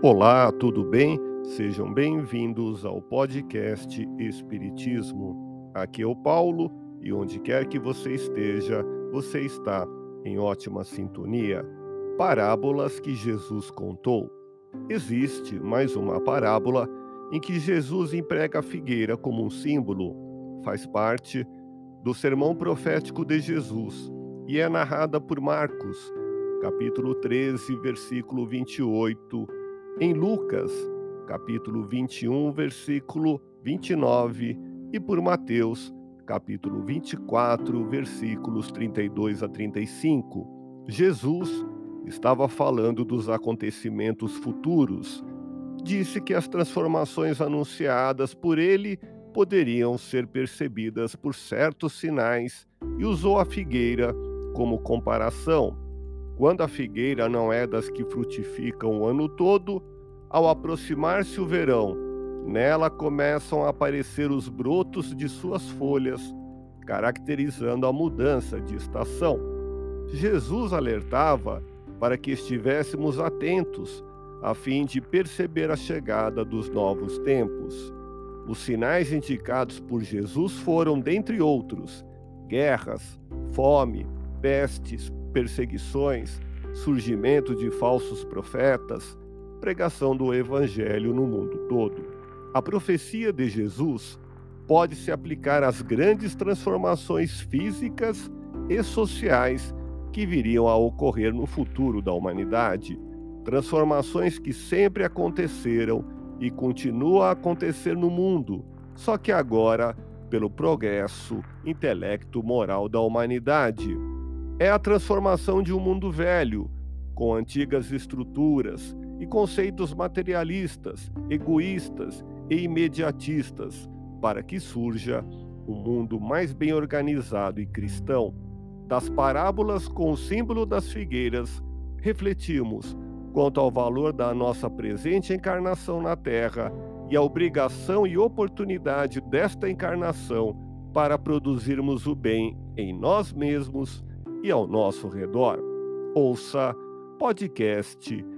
Olá, tudo bem? Sejam bem-vindos ao podcast Espiritismo. Aqui é o Paulo e onde quer que você esteja, você está em ótima sintonia. Parábolas que Jesus contou. Existe mais uma parábola em que Jesus emprega a figueira como um símbolo. Faz parte do sermão profético de Jesus e é narrada por Marcos, capítulo 13, versículo 28 em Lucas, capítulo 21, versículo 29, e por Mateus, capítulo 24, versículos 32 a 35. Jesus estava falando dos acontecimentos futuros. Disse que as transformações anunciadas por ele poderiam ser percebidas por certos sinais e usou a figueira como comparação. Quando a figueira não é das que frutificam o ano todo, ao aproximar-se o verão, nela começam a aparecer os brotos de suas folhas, caracterizando a mudança de estação. Jesus alertava para que estivéssemos atentos, a fim de perceber a chegada dos novos tempos. Os sinais indicados por Jesus foram, dentre outros, guerras, fome, pestes, perseguições, surgimento de falsos profetas, pregação do Evangelho no mundo todo. A profecia de Jesus pode se aplicar às grandes transformações físicas e sociais que viriam a ocorrer no futuro da humanidade. Transformações que sempre aconteceram e continuam a acontecer no mundo, só que agora pelo progresso intelecto-moral da humanidade. É a transformação de um mundo velho, com antigas estruturas e conceitos materialistas, egoístas e imediatistas, para que surja um mundo mais bem organizado e cristão. Das parábolas com o símbolo das figueiras, refletimos quanto ao valor da nossa presente encarnação na Terra e a obrigação e oportunidade desta encarnação para produzirmos o bem em nós mesmos e ao nosso redor. Ouça podcast